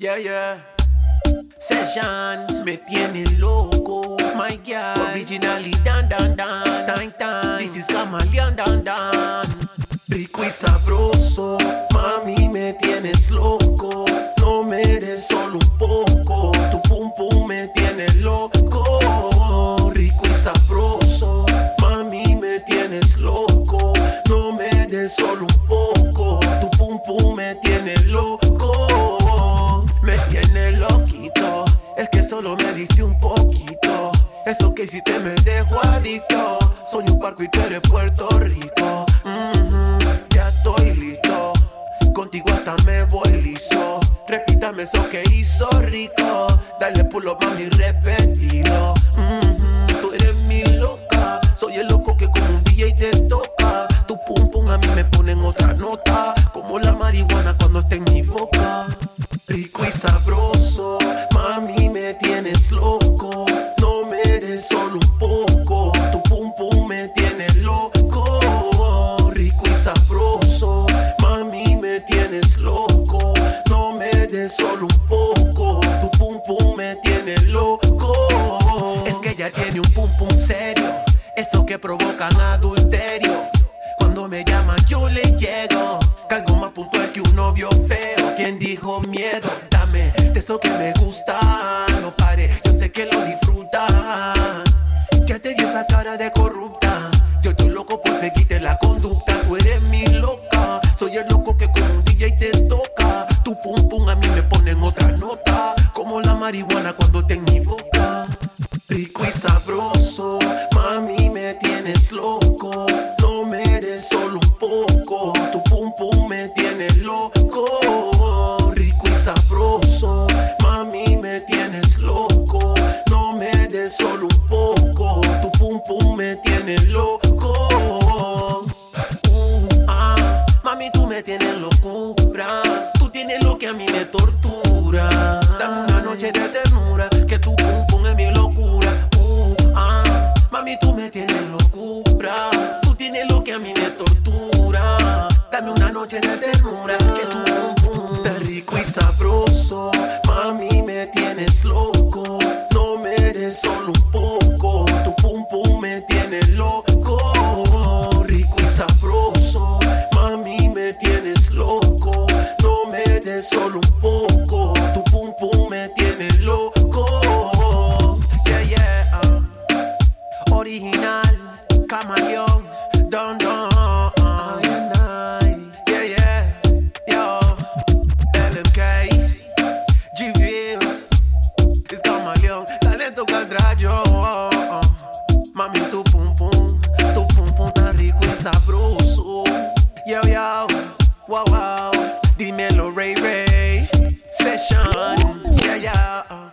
Yeah, yeah. Session me tiene loco, my girl. Originally dan dan dan, tan tan. This is Camaleón dan dan. Rico y sabroso, mami me tienes loco. No me des solo un poco, tu pum pum me tiene loco. Rico y sabroso, mami me tienes loco. No me des solo un poco, solo me diste un poquito. Eso que hiciste me dejó adicto. Soy un parco y tú eres Puerto Rico. Mhm, Ya estoy listo. Contigo hasta me voy liso. Repítame eso que hizo rico. Dale pulo mami, repetilo. Mhm, Tú eres mi loca. Soy el loco que con un DJ te toca. Tu pum pum a mí me pone en otra nota. Como la marihuana cuando está en mi boca. Rico y sabroso, Solo un poco, tu pum pum me tiene loco. Es que ella tiene un pum pum serio, eso que provocan adulterio. Cuando me llama yo le llego Cargo más puntual que un novio feo ¿Quién dijo miedo? Dame de eso que me gusta No pare, yo sé que lo disfrutas Ya te vi esa cara de corrupta Yo estoy loco por seguirte la conducta Tú eres mi loca Soy el loco pum pum a mí me pone en otra nota Como la marihuana cuando está en mi boca Rico y sabroso, mami me tienes loco. No me des solo un poco, tu pum pum me tiene loco. Rico y sabroso, mami me tienes loco. No me des solo un poco, tu pum pum me tiene loco. De ternura, que tu pum pum es mi locura. Uh, ah, mami tú me tienes locura, tú tienes lo que a mí me tortura. Dame una noche de ternura, que tu pum pum está rico y sabroso. Solo un poco, tu pum pum me tiene loco. X-ray session. Yeah, yeah.